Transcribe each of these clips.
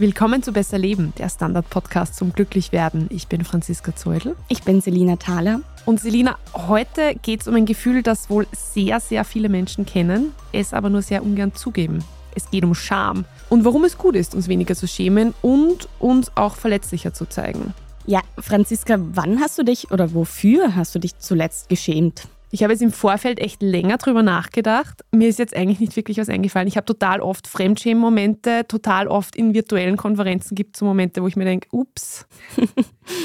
Willkommen zu Besser Leben, der Standard-Podcast zum Glücklichwerden. Ich bin Franziska Zeudel. Ich bin Selina Thaler. Und Selina, heute geht es um ein Gefühl, das wohl sehr, sehr viele Menschen kennen, es aber nur sehr ungern zugeben. Es geht um Scham und warum es gut ist, uns weniger zu schämen und uns auch verletzlicher zu zeigen. Ja, Franziska, wann hast du dich oder wofür hast du dich zuletzt geschämt? Ich habe jetzt im Vorfeld echt länger drüber nachgedacht. Mir ist jetzt eigentlich nicht wirklich was eingefallen. Ich habe total oft Fremdschämen-Momente, total oft in virtuellen Konferenzen gibt es so Momente, wo ich mir denke, ups,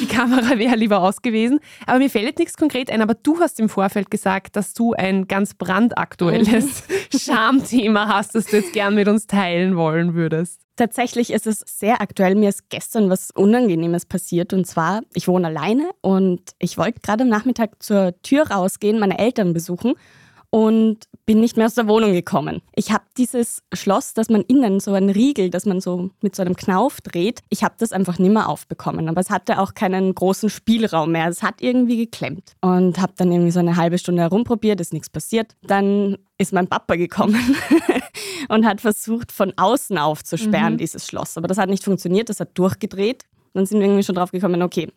die Kamera wäre lieber aus gewesen. Aber mir fällt jetzt nichts konkret ein. Aber du hast im Vorfeld gesagt, dass du ein ganz brandaktuelles mhm. Schamthema hast, das du jetzt gern mit uns teilen wollen würdest. Tatsächlich ist es sehr aktuell. Mir ist gestern was Unangenehmes passiert. Und zwar, ich wohne alleine und ich wollte gerade am Nachmittag zur Tür rausgehen, meine Eltern besuchen und bin nicht mehr aus der Wohnung gekommen. Ich habe dieses Schloss, das man innen, so ein Riegel, das man so mit so einem Knauf dreht, ich habe das einfach nicht mehr aufbekommen. Aber es hatte auch keinen großen Spielraum mehr. Es hat irgendwie geklemmt. Und habe dann irgendwie so eine halbe Stunde herumprobiert, ist nichts passiert. Dann ist mein Papa gekommen und hat versucht, von außen aufzusperren, mhm. dieses Schloss. Aber das hat nicht funktioniert, das hat durchgedreht. Dann sind wir irgendwie schon drauf gekommen, okay,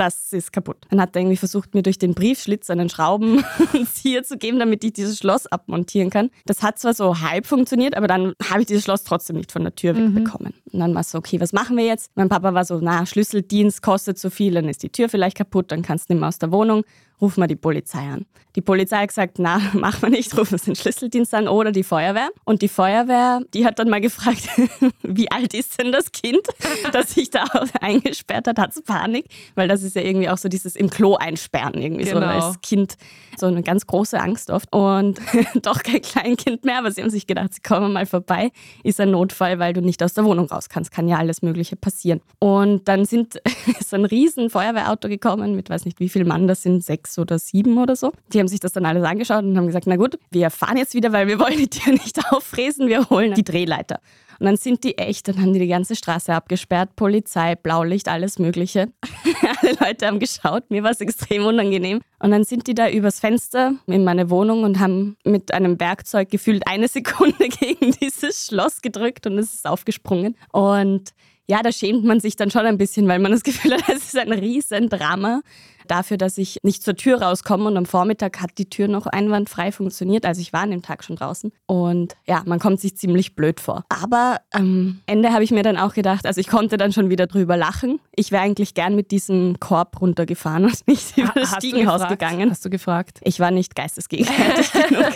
das ist kaputt. Dann hat er irgendwie versucht, mir durch den Briefschlitz einen Schraubenzieher zu geben, damit ich dieses Schloss abmontieren kann. Das hat zwar so halb funktioniert, aber dann habe ich dieses Schloss trotzdem nicht von der Tür mhm. wegbekommen. Und dann war es so, okay, was machen wir jetzt? Mein Papa war so, na, Schlüsseldienst kostet zu viel, dann ist die Tür vielleicht kaputt, dann kannst du nicht mehr aus der Wohnung rufen wir die Polizei an. Die Polizei hat gesagt, na, machen wir nicht, rufen wir den Schlüsseldienst an oder die Feuerwehr. Und die Feuerwehr, die hat dann mal gefragt, wie alt ist denn das Kind, das sich da eingesperrt hat, hat es Panik, weil das ist ja irgendwie auch so dieses im Klo einsperren irgendwie genau. so als Kind so eine ganz große Angst oft und doch kein Kleinkind mehr, aber sie haben sich gedacht, sie kommen mal vorbei, ist ein Notfall, weil du nicht aus der Wohnung raus kannst, kann ja alles mögliche passieren. Und dann sind ist ein riesen Feuerwehrauto gekommen mit weiß nicht wie viel Mann, das sind sechs sechs oder sieben oder so. Die haben sich das dann alles angeschaut und haben gesagt, na gut, wir fahren jetzt wieder, weil wir wollen die Tür nicht auffräsen, wir holen die Drehleiter. Und dann sind die echt, dann haben die die ganze Straße abgesperrt, Polizei, Blaulicht, alles Mögliche. Alle Leute haben geschaut, mir war es extrem unangenehm. Und dann sind die da übers Fenster in meine Wohnung und haben mit einem Werkzeug gefühlt eine Sekunde gegen dieses Schloss gedrückt und es ist aufgesprungen. Und ja, da schämt man sich dann schon ein bisschen, weil man das Gefühl hat, es ist ein Riesendrama dafür, dass ich nicht zur Tür rauskomme. Und am Vormittag hat die Tür noch einwandfrei funktioniert. Also ich war an dem Tag schon draußen. Und ja, man kommt sich ziemlich blöd vor. Aber am Ende habe ich mir dann auch gedacht, also ich konnte dann schon wieder drüber lachen. Ich wäre eigentlich gern mit diesem Korb runtergefahren und nicht über das Stiegenhaus gegangen. Hast du gefragt? Ich war nicht geistesgegenwärtig genug.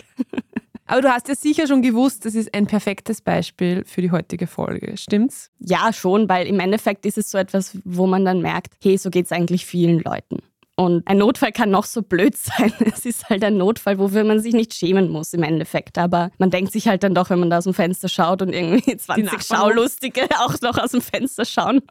Aber du hast ja sicher schon gewusst, das ist ein perfektes Beispiel für die heutige Folge, stimmt's? Ja, schon, weil im Endeffekt ist es so etwas, wo man dann merkt, hey, so geht es eigentlich vielen Leuten. Und ein Notfall kann noch so blöd sein. Es ist halt ein Notfall, wofür man sich nicht schämen muss im Endeffekt. Aber man denkt sich halt dann doch, wenn man da aus dem Fenster schaut und irgendwie 20 Schaulustige auch noch aus dem Fenster schauen.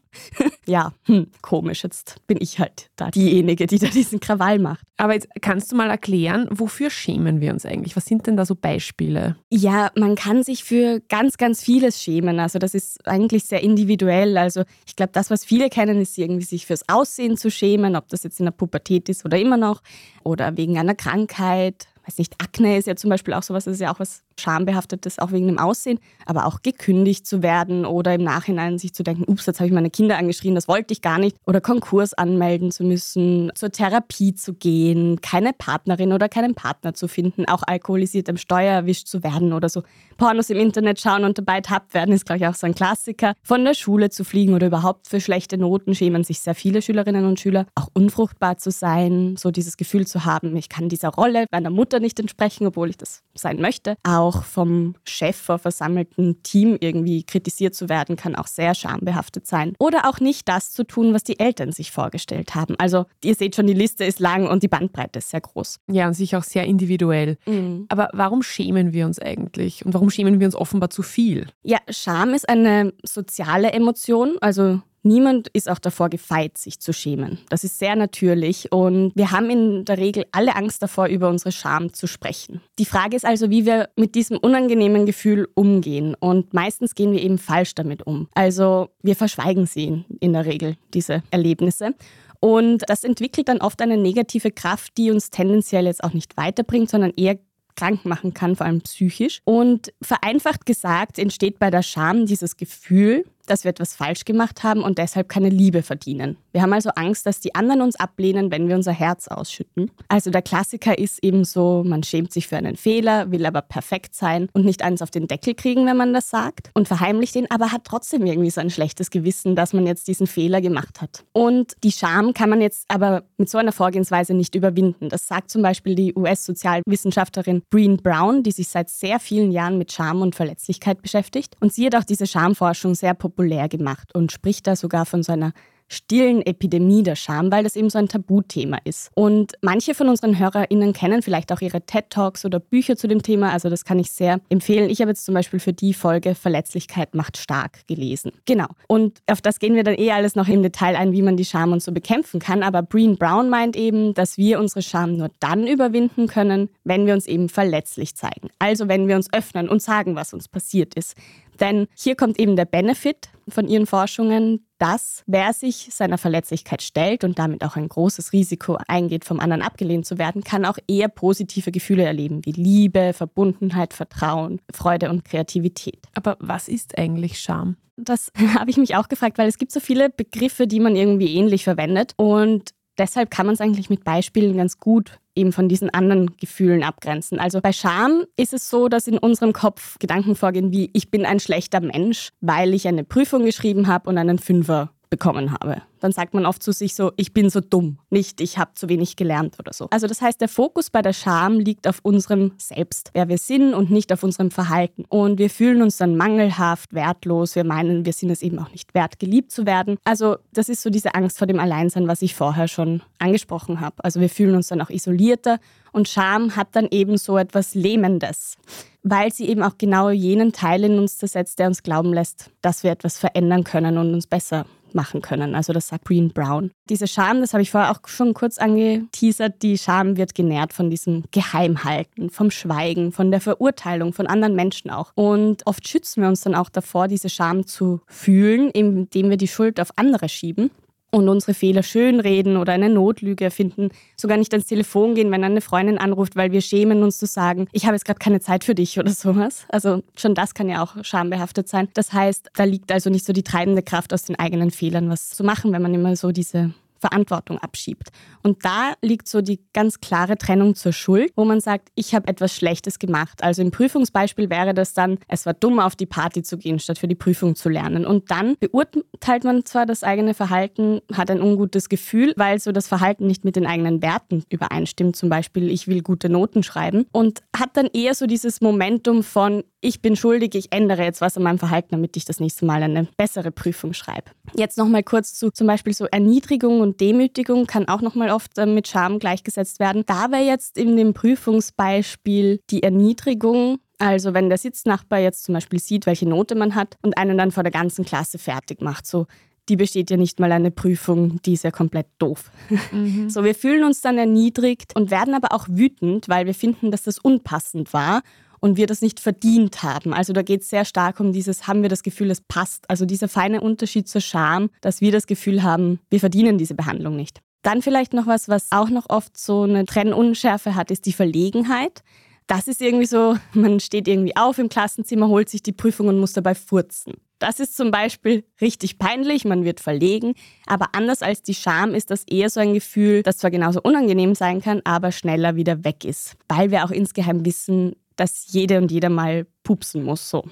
ja, hm, komisch. Jetzt bin ich halt da diejenige, die da diesen Krawall macht. Aber jetzt kannst du mal erklären, wofür schämen wir uns eigentlich? Was sind denn da so Beispiele? Ja, man kann sich für ganz, ganz vieles schämen. Also das ist eigentlich sehr individuell. Also ich glaube, das, was viele kennen, ist irgendwie sich fürs Aussehen zu schämen, ob das jetzt in der Pubertät Pubertät ist oder immer noch oder wegen einer Krankheit. Weiß nicht, Akne ist ja zum Beispiel auch sowas, das ist ja auch was schambehaftetes, auch wegen dem Aussehen, aber auch gekündigt zu werden oder im Nachhinein sich zu denken, ups, jetzt habe ich meine Kinder angeschrien, das wollte ich gar nicht. Oder Konkurs anmelden zu müssen, zur Therapie zu gehen, keine Partnerin oder keinen Partner zu finden, auch alkoholisiert am Steuer erwischt zu werden oder so. Pornos im Internet schauen und dabei tappt werden, ist, glaube ich, auch so ein Klassiker. Von der Schule zu fliegen oder überhaupt für schlechte Noten schämen sich sehr viele Schülerinnen und Schüler. Auch unfruchtbar zu sein, so dieses Gefühl zu haben, ich kann dieser Rolle meiner Mutter nicht entsprechen, obwohl ich das sein möchte. Auch vom Chef vor versammelten Team irgendwie kritisiert zu werden, kann auch sehr schambehaftet sein. Oder auch nicht das zu tun, was die Eltern sich vorgestellt haben. Also ihr seht schon, die Liste ist lang und die Bandbreite ist sehr groß. Ja, und sicher auch sehr individuell. Mhm. Aber warum schämen wir uns eigentlich? Und warum schämen wir uns offenbar zu viel? Ja, Scham ist eine soziale Emotion. Also Niemand ist auch davor gefeit, sich zu schämen. Das ist sehr natürlich und wir haben in der Regel alle Angst davor, über unsere Scham zu sprechen. Die Frage ist also, wie wir mit diesem unangenehmen Gefühl umgehen und meistens gehen wir eben falsch damit um. Also wir verschweigen sie in der Regel, diese Erlebnisse. Und das entwickelt dann oft eine negative Kraft, die uns tendenziell jetzt auch nicht weiterbringt, sondern eher krank machen kann, vor allem psychisch. Und vereinfacht gesagt entsteht bei der Scham dieses Gefühl, dass wir etwas falsch gemacht haben und deshalb keine Liebe verdienen. Wir haben also Angst, dass die anderen uns ablehnen, wenn wir unser Herz ausschütten. Also der Klassiker ist eben so, man schämt sich für einen Fehler, will aber perfekt sein und nicht eins auf den Deckel kriegen, wenn man das sagt und verheimlicht ihn, aber hat trotzdem irgendwie so ein schlechtes Gewissen, dass man jetzt diesen Fehler gemacht hat. Und die Scham kann man jetzt aber mit so einer Vorgehensweise nicht überwinden. Das sagt zum Beispiel die US-Sozialwissenschaftlerin Breen Brown, die sich seit sehr vielen Jahren mit Scham und Verletzlichkeit beschäftigt. Und sie hat auch diese Schamforschung sehr populär gemacht und spricht da sogar von so einer stillen Epidemie der Scham, weil das eben so ein Tabuthema ist. Und manche von unseren HörerInnen kennen vielleicht auch ihre TED-Talks oder Bücher zu dem Thema. Also das kann ich sehr empfehlen. Ich habe jetzt zum Beispiel für die Folge Verletzlichkeit macht stark gelesen. Genau. Und auf das gehen wir dann eh alles noch im Detail ein, wie man die Scham und so bekämpfen kann. Aber Breen Brown meint eben, dass wir unsere Scham nur dann überwinden können, wenn wir uns eben verletzlich zeigen. Also wenn wir uns öffnen und sagen, was uns passiert ist. Denn hier kommt eben der Benefit von ihren Forschungen, dass wer sich seiner Verletzlichkeit stellt und damit auch ein großes Risiko eingeht, vom anderen abgelehnt zu werden, kann auch eher positive Gefühle erleben, wie Liebe, Verbundenheit, Vertrauen, Freude und Kreativität. Aber was ist eigentlich Scham? Das habe ich mich auch gefragt, weil es gibt so viele Begriffe, die man irgendwie ähnlich verwendet. Und deshalb kann man es eigentlich mit Beispielen ganz gut eben von diesen anderen Gefühlen abgrenzen. Also bei Scham ist es so, dass in unserem Kopf Gedanken vorgehen wie ich bin ein schlechter Mensch, weil ich eine Prüfung geschrieben habe und einen Fünfer bekommen habe. Dann sagt man oft zu sich so, ich bin so dumm, nicht ich habe zu wenig gelernt oder so. Also das heißt, der Fokus bei der Scham liegt auf unserem Selbst, wer wir sind und nicht auf unserem Verhalten. Und wir fühlen uns dann mangelhaft, wertlos, wir meinen, wir sind es eben auch nicht wert, geliebt zu werden. Also das ist so diese Angst vor dem Alleinsein, was ich vorher schon angesprochen habe. Also wir fühlen uns dann auch isolierter und Scham hat dann eben so etwas Lähmendes weil sie eben auch genau jenen Teil in uns zersetzt, der uns glauben lässt, dass wir etwas verändern können und uns besser machen können. Also das Green Brown. Diese Scham, das habe ich vorher auch schon kurz angeteasert, die Scham wird genährt von diesem Geheimhalten, vom Schweigen, von der Verurteilung von anderen Menschen auch. Und oft schützen wir uns dann auch davor, diese Scham zu fühlen, indem wir die Schuld auf andere schieben und unsere Fehler schönreden oder eine Notlüge erfinden, sogar nicht ans Telefon gehen, wenn eine Freundin anruft, weil wir schämen uns zu sagen, ich habe jetzt gerade keine Zeit für dich oder sowas. Also schon das kann ja auch schambehaftet sein. Das heißt, da liegt also nicht so die treibende Kraft aus den eigenen Fehlern, was zu machen, wenn man immer so diese Verantwortung abschiebt. Und da liegt so die ganz klare Trennung zur Schuld, wo man sagt, ich habe etwas Schlechtes gemacht. Also im Prüfungsbeispiel wäre das dann, es war dumm, auf die Party zu gehen, statt für die Prüfung zu lernen. Und dann beurteilt man zwar das eigene Verhalten, hat ein ungutes Gefühl, weil so das Verhalten nicht mit den eigenen Werten übereinstimmt. Zum Beispiel, ich will gute Noten schreiben. Und hat dann eher so dieses Momentum von, ich bin schuldig, ich ändere jetzt was an meinem Verhalten, damit ich das nächste Mal eine bessere Prüfung schreibe. Jetzt nochmal kurz zu zum Beispiel so Erniedrigung und Demütigung kann auch nochmal oft äh, mit Scham gleichgesetzt werden. Da wäre jetzt in dem Prüfungsbeispiel die Erniedrigung also wenn der Sitznachbar jetzt zum Beispiel sieht, welche Note man hat und einen dann vor der ganzen Klasse fertig macht, so die besteht ja nicht mal eine Prüfung, die ist ja komplett doof. Mhm. So, wir fühlen uns dann erniedrigt und werden aber auch wütend, weil wir finden, dass das unpassend war und wir das nicht verdient haben. Also da geht es sehr stark um dieses, haben wir das Gefühl, es passt. Also dieser feine Unterschied zur Scham, dass wir das Gefühl haben, wir verdienen diese Behandlung nicht. Dann vielleicht noch was, was auch noch oft so eine Trennunschärfe hat, ist die Verlegenheit. Das ist irgendwie so, man steht irgendwie auf im Klassenzimmer, holt sich die Prüfung und muss dabei furzen. Das ist zum Beispiel richtig peinlich, man wird verlegen, aber anders als die Scham ist das eher so ein Gefühl, das zwar genauso unangenehm sein kann, aber schneller wieder weg ist, weil wir auch insgeheim wissen, dass jede und jeder mal pupsen muss. So.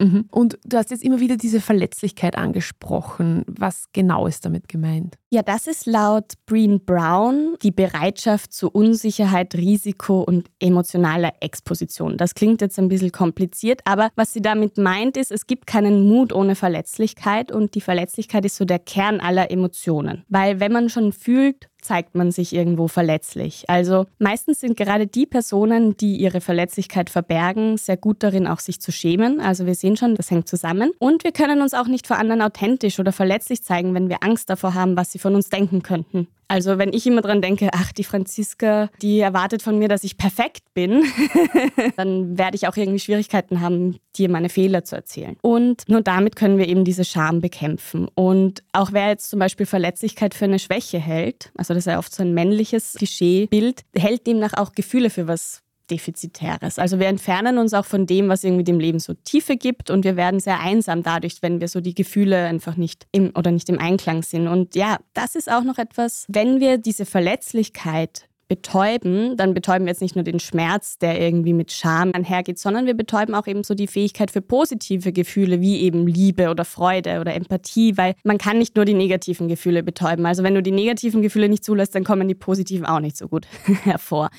Mhm. Und du hast jetzt immer wieder diese Verletzlichkeit angesprochen. Was genau ist damit gemeint? Ja, das ist laut Breen Brown die Bereitschaft zu Unsicherheit, Risiko und emotionaler Exposition. Das klingt jetzt ein bisschen kompliziert, aber was sie damit meint ist, es gibt keinen Mut ohne Verletzlichkeit und die Verletzlichkeit ist so der Kern aller Emotionen. Weil wenn man schon fühlt, zeigt man sich irgendwo verletzlich. Also meistens sind gerade die Personen, die ihre Verletzlichkeit verbergen, sehr gut darin, auch sich zu schämen. Also wir sehen schon, das hängt zusammen. Und wir können uns auch nicht vor anderen authentisch oder verletzlich zeigen, wenn wir Angst davor haben, was sie von uns denken könnten. Also wenn ich immer dran denke, ach, die Franziska, die erwartet von mir, dass ich perfekt bin, dann werde ich auch irgendwie Schwierigkeiten haben, dir meine Fehler zu erzählen. Und nur damit können wir eben diese Scham bekämpfen. Und auch wer jetzt zum Beispiel Verletzlichkeit für eine Schwäche hält, also das ist ja oft so ein männliches Klischeebild, hält demnach auch Gefühle für was Defizitäres. Also wir entfernen uns auch von dem, was irgendwie dem Leben so Tiefe gibt und wir werden sehr einsam dadurch, wenn wir so die Gefühle einfach nicht im oder nicht im Einklang sind. Und ja, das ist auch noch etwas, wenn wir diese Verletzlichkeit betäuben, dann betäuben wir jetzt nicht nur den Schmerz, der irgendwie mit Scham einhergeht, sondern wir betäuben auch eben so die Fähigkeit für positive Gefühle wie eben Liebe oder Freude oder Empathie, weil man kann nicht nur die negativen Gefühle betäuben. Also wenn du die negativen Gefühle nicht zulässt, dann kommen die positiven auch nicht so gut hervor.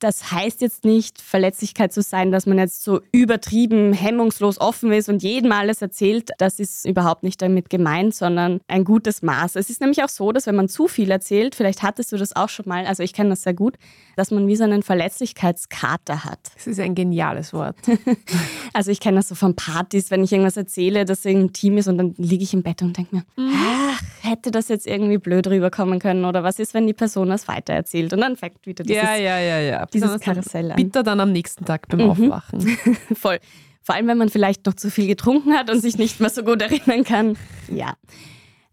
Das heißt jetzt nicht, Verletzlichkeit zu sein, dass man jetzt so übertrieben, hemmungslos offen ist und jedem alles erzählt. Das ist überhaupt nicht damit gemeint, sondern ein gutes Maß. Es ist nämlich auch so, dass wenn man zu viel erzählt, vielleicht hattest du das auch schon mal, also ich kenne das sehr gut, dass man wie so einen Verletzlichkeitskater hat. Das ist ein geniales Wort. also ich kenne das so von Partys, wenn ich irgendwas erzähle, dass irgendein Team ist und dann liege ich im Bett und denke mir, mhm. ach, hätte das jetzt irgendwie blöd rüberkommen können oder was ist, wenn die Person das weitererzählt und dann fängt wieder dieses, ja, ja, ja, ja. dieses Karussell an. Bitter dann am nächsten Tag beim mhm. Aufwachen. Voll. Vor allem, wenn man vielleicht noch zu viel getrunken hat und sich nicht mehr so gut erinnern kann. Ja.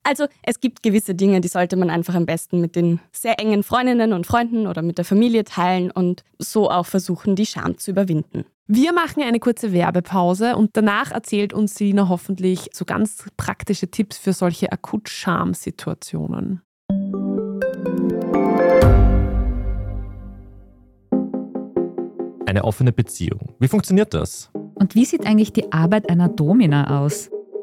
Also es gibt gewisse Dinge, die sollte man einfach am besten mit den sehr engen Freundinnen und Freunden oder mit der Familie teilen und so auch versuchen, die Scham zu überwinden. Wir machen eine kurze Werbepause und danach erzählt uns Sina hoffentlich so ganz praktische Tipps für solche Akut-Scham-Situationen. Eine offene Beziehung. Wie funktioniert das? Und wie sieht eigentlich die Arbeit einer Domina aus?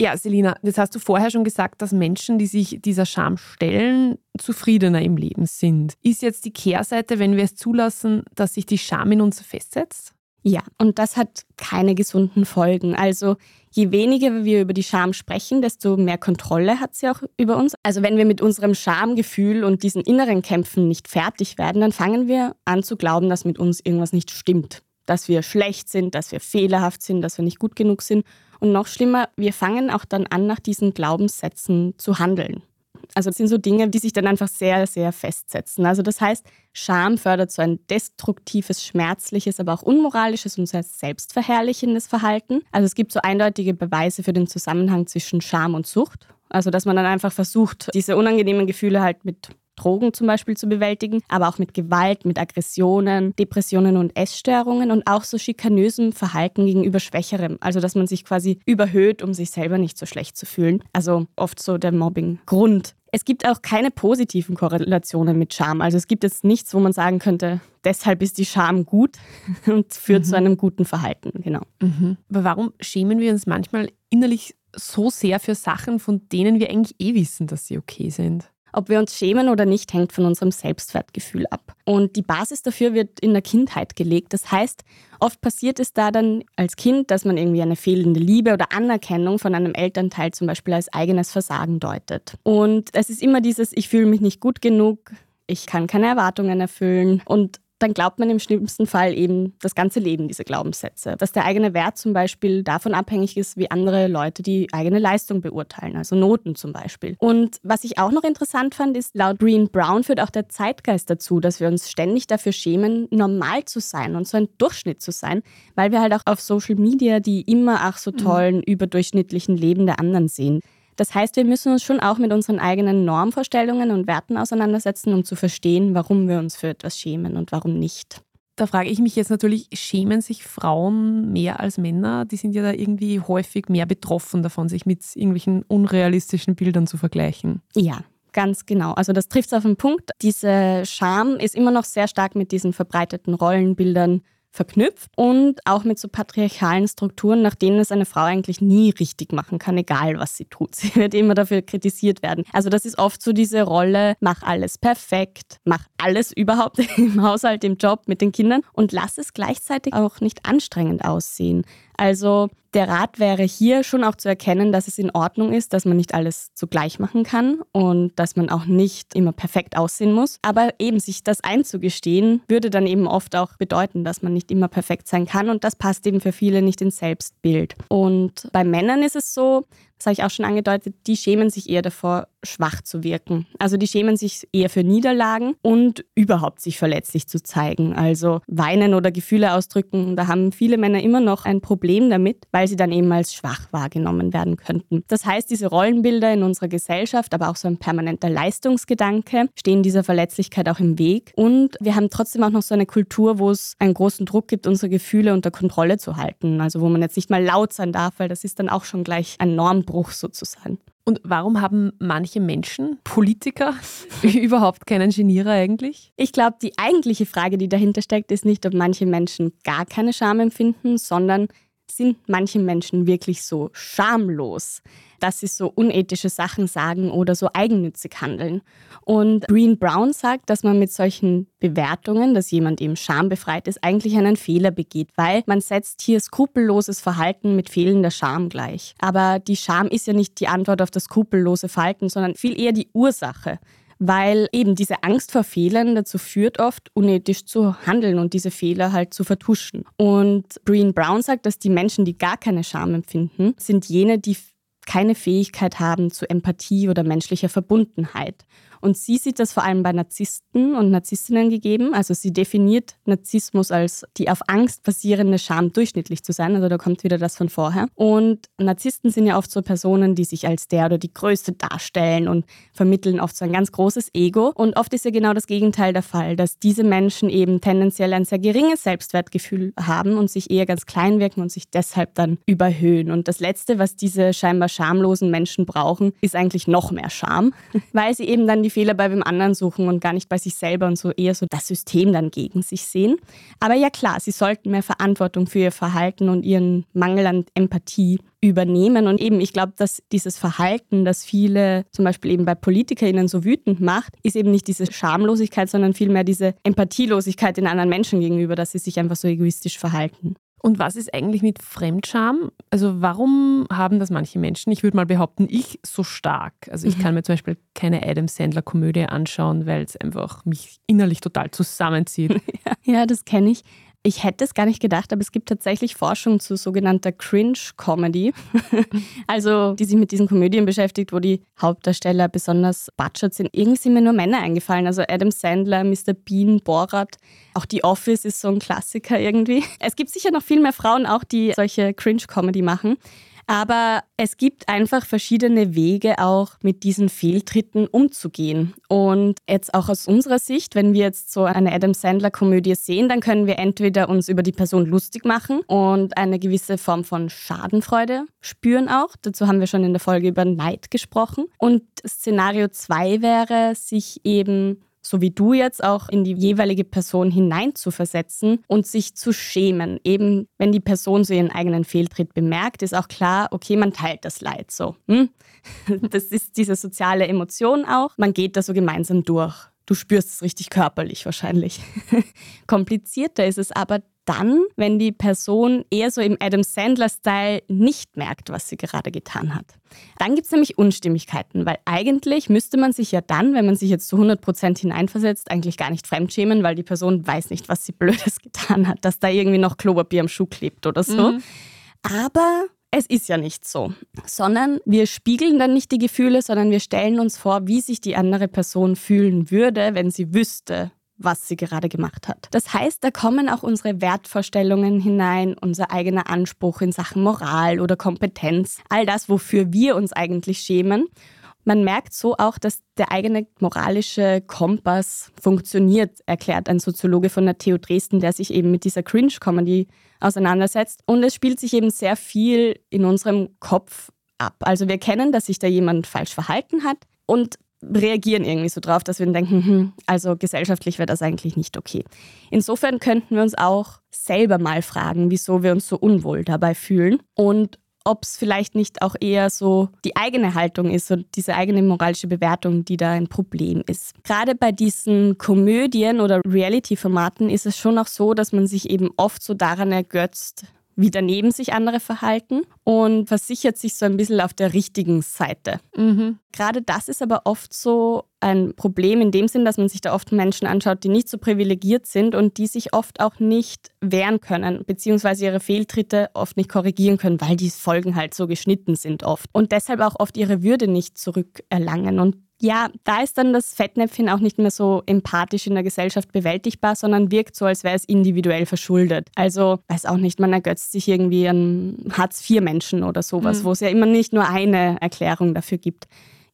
Ja, Selina, das hast du vorher schon gesagt, dass Menschen, die sich dieser Scham stellen, zufriedener im Leben sind. Ist jetzt die Kehrseite, wenn wir es zulassen, dass sich die Scham in uns festsetzt? Ja, und das hat keine gesunden Folgen. Also je weniger wir über die Scham sprechen, desto mehr Kontrolle hat sie auch über uns. Also wenn wir mit unserem Schamgefühl und diesen inneren Kämpfen nicht fertig werden, dann fangen wir an zu glauben, dass mit uns irgendwas nicht stimmt. Dass wir schlecht sind, dass wir fehlerhaft sind, dass wir nicht gut genug sind. Und noch schlimmer, wir fangen auch dann an, nach diesen Glaubenssätzen zu handeln. Also das sind so Dinge, die sich dann einfach sehr, sehr festsetzen. Also das heißt, Scham fördert so ein destruktives, schmerzliches, aber auch unmoralisches und sehr selbstverherrlichendes Verhalten. Also es gibt so eindeutige Beweise für den Zusammenhang zwischen Scham und Sucht. Also dass man dann einfach versucht, diese unangenehmen Gefühle halt mit Drogen zum Beispiel zu bewältigen, aber auch mit Gewalt, mit Aggressionen, Depressionen und Essstörungen und auch so schikanösem Verhalten gegenüber Schwächerem. Also dass man sich quasi überhöht, um sich selber nicht so schlecht zu fühlen. Also oft so der Mobbing-Grund. Es gibt auch keine positiven Korrelationen mit Scham. Also es gibt jetzt nichts, wo man sagen könnte, deshalb ist die Scham gut und führt mhm. zu einem guten Verhalten. Genau. Mhm. Aber warum schämen wir uns manchmal innerlich so sehr für Sachen, von denen wir eigentlich eh wissen, dass sie okay sind? Ob wir uns schämen oder nicht, hängt von unserem Selbstwertgefühl ab. Und die Basis dafür wird in der Kindheit gelegt. Das heißt, oft passiert es da dann als Kind, dass man irgendwie eine fehlende Liebe oder Anerkennung von einem Elternteil zum Beispiel als eigenes Versagen deutet. Und es ist immer dieses, ich fühle mich nicht gut genug, ich kann keine Erwartungen erfüllen. Und dann glaubt man im schlimmsten Fall eben das ganze Leben diese Glaubenssätze. Dass der eigene Wert zum Beispiel davon abhängig ist, wie andere Leute die eigene Leistung beurteilen, also Noten zum Beispiel. Und was ich auch noch interessant fand, ist, laut Green Brown führt auch der Zeitgeist dazu, dass wir uns ständig dafür schämen, normal zu sein und so ein Durchschnitt zu sein, weil wir halt auch auf Social Media die immer ach so mhm. tollen, mhm. überdurchschnittlichen Leben der anderen sehen. Das heißt, wir müssen uns schon auch mit unseren eigenen Normvorstellungen und Werten auseinandersetzen, um zu verstehen, warum wir uns für etwas schämen und warum nicht. Da frage ich mich jetzt natürlich, schämen sich Frauen mehr als Männer? Die sind ja da irgendwie häufig mehr betroffen davon, sich mit irgendwelchen unrealistischen Bildern zu vergleichen. Ja, ganz genau. Also das trifft es auf den Punkt. Diese Scham ist immer noch sehr stark mit diesen verbreiteten Rollenbildern verknüpft und auch mit so patriarchalen Strukturen, nach denen es eine Frau eigentlich nie richtig machen kann, egal was sie tut. Sie wird immer dafür kritisiert werden. Also das ist oft so diese Rolle, mach alles perfekt, mach alles überhaupt im Haushalt, im Job, mit den Kindern und lass es gleichzeitig auch nicht anstrengend aussehen. Also der Rat wäre hier schon auch zu erkennen, dass es in Ordnung ist, dass man nicht alles zugleich machen kann und dass man auch nicht immer perfekt aussehen muss. Aber eben sich das einzugestehen, würde dann eben oft auch bedeuten, dass man nicht immer perfekt sein kann und das passt eben für viele nicht ins Selbstbild. Und bei Männern ist es so, das habe ich auch schon angedeutet, die schämen sich eher davor, schwach zu wirken. Also die schämen sich eher für Niederlagen und überhaupt sich verletzlich zu zeigen. Also weinen oder Gefühle ausdrücken. Da haben viele Männer immer noch ein Problem damit, weil sie dann eben als schwach wahrgenommen werden könnten. Das heißt, diese Rollenbilder in unserer Gesellschaft, aber auch so ein permanenter Leistungsgedanke, stehen dieser Verletzlichkeit auch im Weg. Und wir haben trotzdem auch noch so eine Kultur, wo es einen großen Druck gibt, unsere Gefühle unter Kontrolle zu halten. Also wo man jetzt nicht mal laut sein darf, weil das ist dann auch schon gleich ein Normbruch sozusagen. Und warum haben manche Menschen, Politiker, überhaupt keinen Genierer eigentlich? Ich glaube, die eigentliche Frage, die dahinter steckt, ist nicht, ob manche Menschen gar keine Scham empfinden, sondern sind manche Menschen wirklich so schamlos, dass sie so unethische Sachen sagen oder so eigennützig handeln. Und Breen Brown sagt, dass man mit solchen Bewertungen, dass jemand eben schambefreit ist, eigentlich einen Fehler begeht, weil man setzt hier skrupelloses Verhalten mit fehlender Scham gleich. Aber die Scham ist ja nicht die Antwort auf das skrupellose Verhalten, sondern viel eher die Ursache weil eben diese Angst vor Fehlern dazu führt, oft unethisch zu handeln und diese Fehler halt zu vertuschen. Und Breen Brown sagt, dass die Menschen, die gar keine Scham empfinden, sind jene, die keine Fähigkeit haben zu Empathie oder menschlicher Verbundenheit. Und sie sieht das vor allem bei Narzissten und Narzisstinnen gegeben. Also sie definiert Narzissmus als die auf Angst basierende Scham durchschnittlich zu sein. Also da kommt wieder das von vorher. Und Narzissten sind ja oft so Personen, die sich als der oder die Größte darstellen und vermitteln oft so ein ganz großes Ego. Und oft ist ja genau das Gegenteil der Fall, dass diese Menschen eben tendenziell ein sehr geringes Selbstwertgefühl haben und sich eher ganz klein wirken und sich deshalb dann überhöhen. Und das Letzte, was diese scheinbar schamlosen Menschen brauchen, ist eigentlich noch mehr Scham, weil sie eben dann die Fehler bei wem anderen suchen und gar nicht bei sich selber und so eher so das System dann gegen sich sehen. Aber ja klar, sie sollten mehr Verantwortung für ihr Verhalten und ihren Mangel an Empathie übernehmen. Und eben, ich glaube, dass dieses Verhalten, das viele zum Beispiel eben bei PolitikerInnen so wütend macht, ist eben nicht diese Schamlosigkeit, sondern vielmehr diese Empathielosigkeit den anderen Menschen gegenüber, dass sie sich einfach so egoistisch verhalten. Und was ist eigentlich mit Fremdscham? Also warum haben das manche Menschen? Ich würde mal behaupten, ich so stark. Also ich mhm. kann mir zum Beispiel keine Adam Sandler-Komödie anschauen, weil es einfach mich innerlich total zusammenzieht. ja, das kenne ich. Ich hätte es gar nicht gedacht, aber es gibt tatsächlich Forschung zu sogenannter Cringe-Comedy. also, die sich mit diesen Komödien beschäftigt, wo die Hauptdarsteller besonders batschert sind. Irgendwie sind mir nur Männer eingefallen. Also Adam Sandler, Mr. Bean, Borat. Auch The Office ist so ein Klassiker irgendwie. Es gibt sicher noch viel mehr Frauen auch, die solche Cringe-Comedy machen. Aber es gibt einfach verschiedene Wege, auch mit diesen Fehltritten umzugehen. Und jetzt auch aus unserer Sicht, wenn wir jetzt so eine Adam Sandler-Komödie sehen, dann können wir entweder uns über die Person lustig machen und eine gewisse Form von Schadenfreude spüren auch. Dazu haben wir schon in der Folge über Neid gesprochen. Und Szenario 2 wäre, sich eben so wie du jetzt auch in die jeweilige Person hineinzuversetzen und sich zu schämen. Eben wenn die Person so ihren eigenen Fehltritt bemerkt, ist auch klar, okay, man teilt das Leid so. Hm? Das ist diese soziale Emotion auch. Man geht da so gemeinsam durch. Du spürst es richtig körperlich wahrscheinlich. Komplizierter ist es aber dann, wenn die Person eher so im Adam Sandler-Style nicht merkt, was sie gerade getan hat. Dann gibt es nämlich Unstimmigkeiten, weil eigentlich müsste man sich ja dann, wenn man sich jetzt zu 100% hineinversetzt, eigentlich gar nicht fremdschämen, weil die Person weiß nicht, was sie Blödes getan hat, dass da irgendwie noch Klopapier am Schuh klebt oder so. Mhm. Aber es ist ja nicht so, sondern wir spiegeln dann nicht die Gefühle, sondern wir stellen uns vor, wie sich die andere Person fühlen würde, wenn sie wüsste, was sie gerade gemacht hat. Das heißt, da kommen auch unsere Wertvorstellungen hinein, unser eigener Anspruch in Sachen Moral oder Kompetenz, all das, wofür wir uns eigentlich schämen. Man merkt so auch, dass der eigene moralische Kompass funktioniert, erklärt ein Soziologe von der TU Dresden, der sich eben mit dieser Cringe-Comedy auseinandersetzt. Und es spielt sich eben sehr viel in unserem Kopf ab. Also wir kennen, dass sich da jemand falsch verhalten hat und reagieren irgendwie so drauf, dass wir denken, hm, also gesellschaftlich wäre das eigentlich nicht okay. Insofern könnten wir uns auch selber mal fragen, wieso wir uns so unwohl dabei fühlen und ob es vielleicht nicht auch eher so die eigene Haltung ist und diese eigene moralische Bewertung, die da ein Problem ist. Gerade bei diesen Komödien oder Reality-Formaten ist es schon auch so, dass man sich eben oft so daran ergötzt, wie daneben sich andere verhalten und versichert sich so ein bisschen auf der richtigen Seite. Mhm. Gerade das ist aber oft so ein Problem in dem Sinn, dass man sich da oft Menschen anschaut, die nicht so privilegiert sind und die sich oft auch nicht wehren können, beziehungsweise ihre Fehltritte oft nicht korrigieren können, weil die Folgen halt so geschnitten sind oft. Und deshalb auch oft ihre Würde nicht zurückerlangen. Und ja, da ist dann das Fettnäpfchen auch nicht mehr so empathisch in der Gesellschaft bewältigbar, sondern wirkt so, als wäre es individuell verschuldet. Also, weiß auch nicht, man ergötzt sich irgendwie an Hartz-IV-Menschen oder sowas, mhm. wo es ja immer nicht nur eine Erklärung dafür gibt.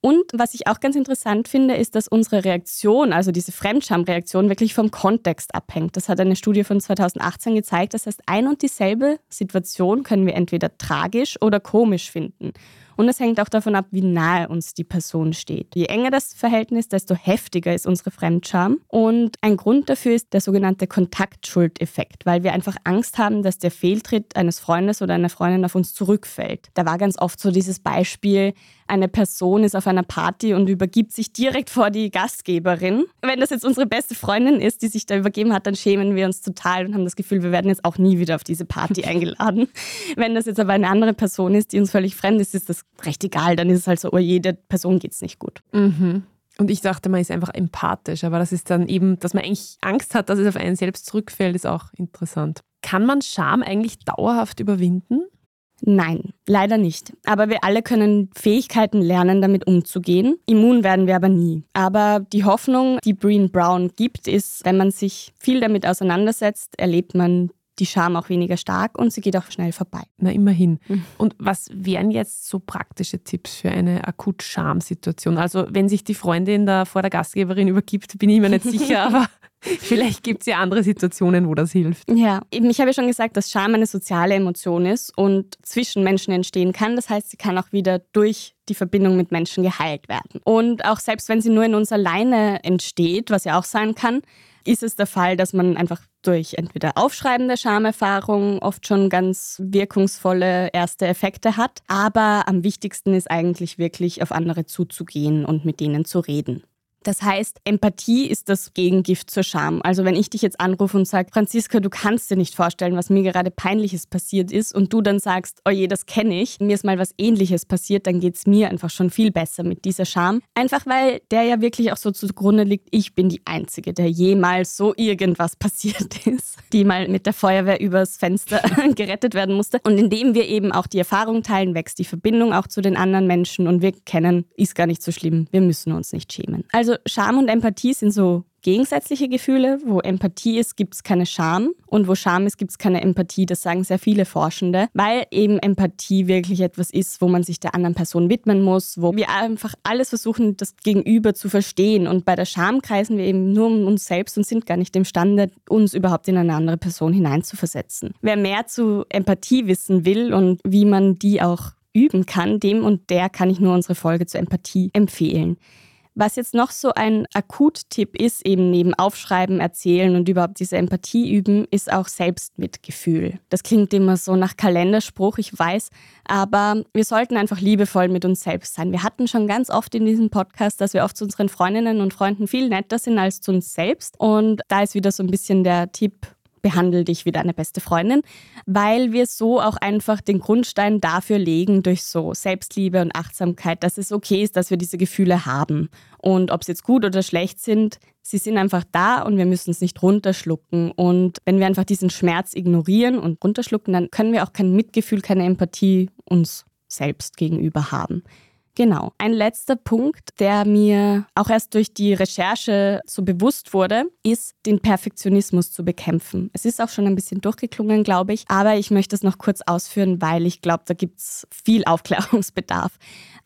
Und was ich auch ganz interessant finde, ist, dass unsere Reaktion, also diese Fremdschamreaktion, wirklich vom Kontext abhängt. Das hat eine Studie von 2018 gezeigt. Das heißt, ein und dieselbe Situation können wir entweder tragisch oder komisch finden. Und es hängt auch davon ab, wie nahe uns die Person steht. Je enger das Verhältnis, desto heftiger ist unsere Fremdscham. Und ein Grund dafür ist der sogenannte Kontaktschuldeffekt, weil wir einfach Angst haben, dass der Fehltritt eines Freundes oder einer Freundin auf uns zurückfällt. Da war ganz oft so dieses Beispiel, eine Person ist auf einer Party und übergibt sich direkt vor die Gastgeberin. Wenn das jetzt unsere beste Freundin ist, die sich da übergeben hat, dann schämen wir uns total und haben das Gefühl, wir werden jetzt auch nie wieder auf diese Party eingeladen. Wenn das jetzt aber eine andere Person ist, die uns völlig fremd ist, ist das recht egal. Dann ist es halt so, oh, jede Person geht es nicht gut. Mhm. Und ich dachte, man ist einfach empathisch, aber das ist dann eben, dass man eigentlich Angst hat, dass es auf einen selbst zurückfällt, ist auch interessant. Kann man Scham eigentlich dauerhaft überwinden? Nein, leider nicht. Aber wir alle können Fähigkeiten lernen, damit umzugehen. Immun werden wir aber nie. Aber die Hoffnung, die Breen Brown gibt, ist, wenn man sich viel damit auseinandersetzt, erlebt man die Scham auch weniger stark und sie geht auch schnell vorbei. Na, immerhin. Mhm. Und was wären jetzt so praktische Tipps für eine akut Schamsituation? Also, wenn sich die Freundin da vor der Gastgeberin übergibt, bin ich mir nicht sicher, aber Vielleicht gibt es ja andere Situationen, wo das hilft. Ja, ich habe ja schon gesagt, dass Scham eine soziale Emotion ist und zwischen Menschen entstehen kann. Das heißt, sie kann auch wieder durch die Verbindung mit Menschen geheilt werden. Und auch selbst wenn sie nur in uns alleine entsteht, was ja auch sein kann, ist es der Fall, dass man einfach durch entweder Aufschreiben der Schamerfahrung oft schon ganz wirkungsvolle erste Effekte hat. Aber am wichtigsten ist eigentlich wirklich auf andere zuzugehen und mit denen zu reden. Das heißt, Empathie ist das Gegengift zur Scham. Also wenn ich dich jetzt anrufe und sage, Franziska, du kannst dir nicht vorstellen, was mir gerade peinliches passiert ist und du dann sagst, oh je, das kenne ich, mir ist mal was ähnliches passiert, dann geht es mir einfach schon viel besser mit dieser Scham. Einfach weil der ja wirklich auch so zugrunde liegt, ich bin die Einzige, der jemals so irgendwas passiert ist, die mal mit der Feuerwehr übers Fenster gerettet werden musste. Und indem wir eben auch die Erfahrung teilen, wächst die Verbindung auch zu den anderen Menschen und wir kennen, ist gar nicht so schlimm, wir müssen uns nicht schämen. Also also Scham und Empathie sind so gegensätzliche Gefühle. Wo Empathie ist, gibt es keine Scham und wo Scham ist, gibt es keine Empathie. Das sagen sehr viele Forschende, weil eben Empathie wirklich etwas ist, wo man sich der anderen Person widmen muss, wo wir einfach alles versuchen, das Gegenüber zu verstehen. Und bei der Scham kreisen wir eben nur um uns selbst und sind gar nicht imstande, uns überhaupt in eine andere Person hineinzuversetzen. Wer mehr zu Empathie wissen will und wie man die auch üben kann, dem und der kann ich nur unsere Folge zur Empathie empfehlen. Was jetzt noch so ein Akuttipp ist, eben neben Aufschreiben, Erzählen und überhaupt diese Empathie üben, ist auch Selbstmitgefühl. Das klingt immer so nach Kalenderspruch, ich weiß, aber wir sollten einfach liebevoll mit uns selbst sein. Wir hatten schon ganz oft in diesem Podcast, dass wir oft zu unseren Freundinnen und Freunden viel netter sind als zu uns selbst. Und da ist wieder so ein bisschen der Tipp, behandle dich wie deine beste Freundin, weil wir so auch einfach den Grundstein dafür legen durch so Selbstliebe und Achtsamkeit, dass es okay ist, dass wir diese Gefühle haben. Und ob sie jetzt gut oder schlecht sind, sie sind einfach da und wir müssen es nicht runterschlucken. Und wenn wir einfach diesen Schmerz ignorieren und runterschlucken, dann können wir auch kein Mitgefühl, keine Empathie uns selbst gegenüber haben. Genau. Ein letzter Punkt, der mir auch erst durch die Recherche so bewusst wurde, ist, den Perfektionismus zu bekämpfen. Es ist auch schon ein bisschen durchgeklungen, glaube ich, aber ich möchte es noch kurz ausführen, weil ich glaube, da gibt es viel Aufklärungsbedarf.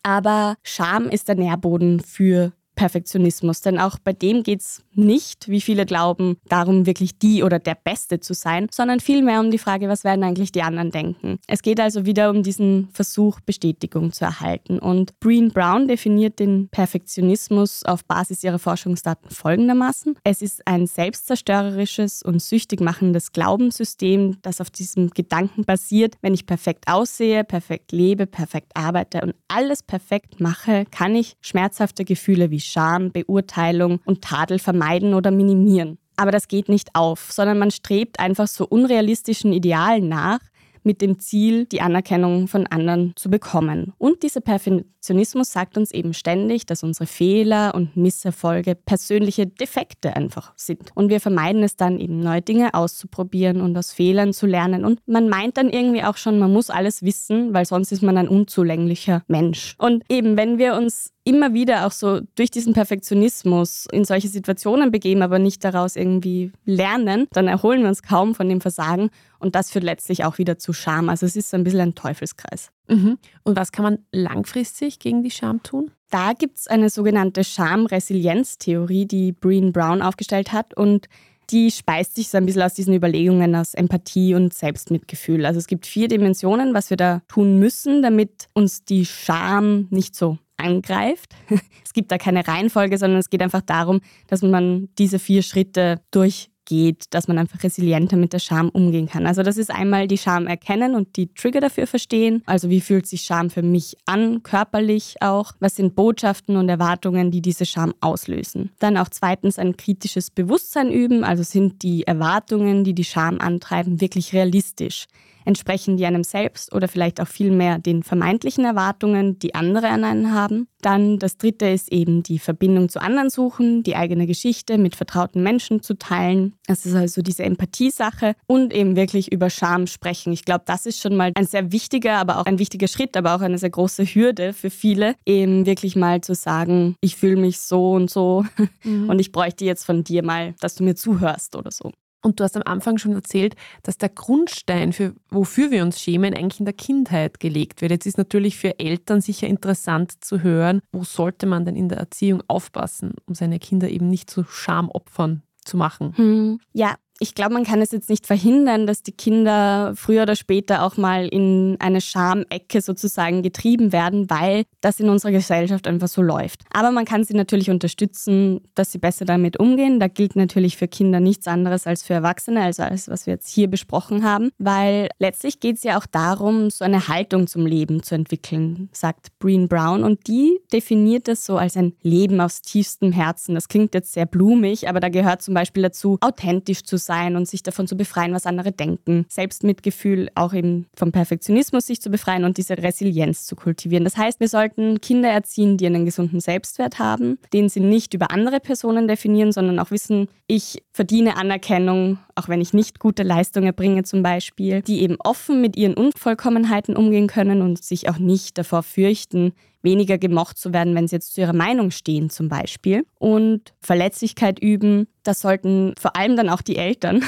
Aber Scham ist der Nährboden für Perfektionismus. Denn auch bei dem geht es nicht, wie viele glauben, darum wirklich die oder der Beste zu sein, sondern vielmehr um die Frage, was werden eigentlich die anderen denken. Es geht also wieder um diesen Versuch, Bestätigung zu erhalten. Und Breen Brown definiert den Perfektionismus auf Basis ihrer Forschungsdaten folgendermaßen. Es ist ein selbstzerstörerisches und süchtig machendes Glaubenssystem, das auf diesem Gedanken basiert, wenn ich perfekt aussehe, perfekt lebe, perfekt arbeite und alles perfekt mache, kann ich schmerzhafte Gefühle wie Scham, Beurteilung und Tadel vermeiden oder minimieren. Aber das geht nicht auf, sondern man strebt einfach so unrealistischen Idealen nach, mit dem Ziel, die Anerkennung von anderen zu bekommen. Und dieser Perfektionismus sagt uns eben ständig, dass unsere Fehler und Misserfolge persönliche Defekte einfach sind. Und wir vermeiden es dann eben, neue Dinge auszuprobieren und aus Fehlern zu lernen. Und man meint dann irgendwie auch schon, man muss alles wissen, weil sonst ist man ein unzulänglicher Mensch. Und eben, wenn wir uns immer wieder auch so durch diesen Perfektionismus in solche Situationen begeben, aber nicht daraus irgendwie lernen, dann erholen wir uns kaum von dem Versagen und das führt letztlich auch wieder zu Scham. Also es ist so ein bisschen ein Teufelskreis. Mhm. Und was kann man langfristig gegen die Scham tun? Da gibt es eine sogenannte Scham-Resilienz-Theorie, die Breen Brown aufgestellt hat und die speist sich so ein bisschen aus diesen Überlegungen aus Empathie und Selbstmitgefühl. Also es gibt vier Dimensionen, was wir da tun müssen, damit uns die Scham nicht so angreift. Es gibt da keine Reihenfolge, sondern es geht einfach darum, dass man diese vier Schritte durch geht, dass man einfach resilienter mit der Scham umgehen kann. Also das ist einmal die Scham erkennen und die Trigger dafür verstehen. Also wie fühlt sich Scham für mich an, körperlich auch? Was sind Botschaften und Erwartungen, die diese Scham auslösen? Dann auch zweitens ein kritisches Bewusstsein üben. Also sind die Erwartungen, die die Scham antreiben, wirklich realistisch? Entsprechen die einem selbst oder vielleicht auch vielmehr den vermeintlichen Erwartungen, die andere an einen haben. Dann das dritte ist eben die Verbindung zu anderen suchen, die eigene Geschichte mit vertrauten Menschen zu teilen. Das ist also diese Empathiesache und eben wirklich über Scham sprechen. Ich glaube, das ist schon mal ein sehr wichtiger, aber auch ein wichtiger Schritt, aber auch eine sehr große Hürde für viele, eben wirklich mal zu sagen, ich fühle mich so und so mhm. und ich bräuchte jetzt von dir mal, dass du mir zuhörst oder so. Und du hast am Anfang schon erzählt, dass der Grundstein, für, wofür wir uns schämen, eigentlich in der Kindheit gelegt wird. Jetzt ist natürlich für Eltern sicher interessant zu hören, wo sollte man denn in der Erziehung aufpassen, um seine Kinder eben nicht zu Schamopfern zu machen. Hm. Ja, ich glaube, man kann es jetzt nicht verhindern, dass die Kinder früher oder später auch mal in eine Schamecke sozusagen getrieben werden, weil das in unserer Gesellschaft einfach so läuft. Aber man kann sie natürlich unterstützen, dass sie besser damit umgehen. Da gilt natürlich für Kinder nichts anderes als für Erwachsene, also alles, was wir jetzt hier besprochen haben, weil letztlich geht es ja auch darum, so eine Haltung zum Leben zu entwickeln, sagt Breen Brown. Und die definiert es so als ein Leben aus tiefstem Herzen. Das klingt jetzt sehr blumig, aber da gehört zum Beispiel dazu, authentisch zu sein und sich davon zu befreien, was andere denken. Selbstmitgefühl, auch eben vom Perfektionismus sich zu befreien und diese Resilienz zu kultivieren. Das heißt, wir sollten Kinder erziehen, die einen gesunden Selbstwert haben, den sie nicht über andere Personen definieren, sondern auch wissen, ich verdiene Anerkennung, auch wenn ich nicht gute Leistungen erbringe zum Beispiel, die eben offen mit ihren Unvollkommenheiten umgehen können und sich auch nicht davor fürchten, weniger gemocht zu werden, wenn sie jetzt zu ihrer Meinung stehen zum Beispiel. Und Verletzlichkeit üben, das sollten vor allem dann auch die Eltern,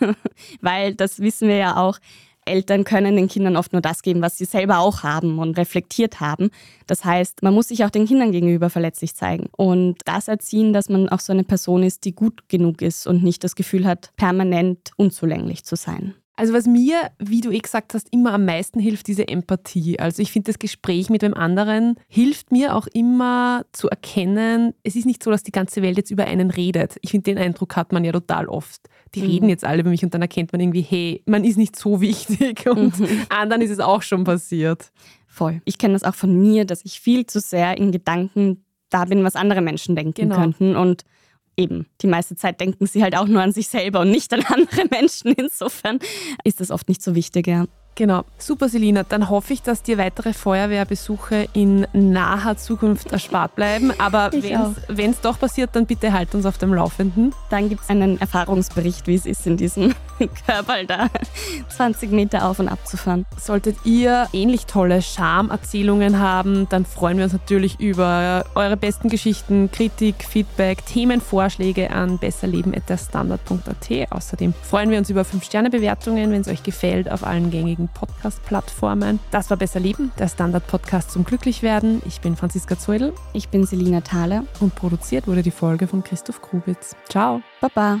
weil das wissen wir ja auch, Eltern können den Kindern oft nur das geben, was sie selber auch haben und reflektiert haben. Das heißt, man muss sich auch den Kindern gegenüber verletzlich zeigen und das erziehen, dass man auch so eine Person ist, die gut genug ist und nicht das Gefühl hat, permanent unzulänglich zu sein. Also was mir, wie du eh gesagt hast, immer am meisten hilft, diese Empathie. Also ich finde, das Gespräch mit dem anderen hilft mir auch immer zu erkennen, es ist nicht so, dass die ganze Welt jetzt über einen redet. Ich finde, den Eindruck hat man ja total oft. Die mhm. reden jetzt alle über mich und dann erkennt man irgendwie, hey, man ist nicht so wichtig und mhm. anderen ist es auch schon passiert. Voll. Ich kenne das auch von mir, dass ich viel zu sehr in Gedanken da bin, was andere Menschen denken genau. könnten und eben, die meiste Zeit denken sie halt auch nur an sich selber und nicht an andere Menschen. Insofern ist das oft nicht so wichtig, ja. Genau, super Selina. Dann hoffe ich, dass dir weitere Feuerwehrbesuche in naher Zukunft erspart bleiben. Aber wenn es doch passiert, dann bitte halt uns auf dem Laufenden. Dann gibt es einen Erfahrungsbericht, wie es ist, in diesem Körper da 20 Meter auf und ab zu fahren. Solltet ihr ähnlich tolle Schamerzählungen haben, dann freuen wir uns natürlich über eure besten Geschichten, Kritik, Feedback, Themenvorschläge an besserleben.derstandard.at. Außerdem freuen wir uns über 5-Sterne-Bewertungen, wenn es euch gefällt, auf allen gängigen gängigen Podcast-Plattformen. Das war Besser Leben, der Standard-Podcast zum Glücklichwerden. Ich bin Franziska Zeudel. Ich bin Selina Thaler. Und produziert wurde die Folge von Christoph Grubitz. Ciao. Baba.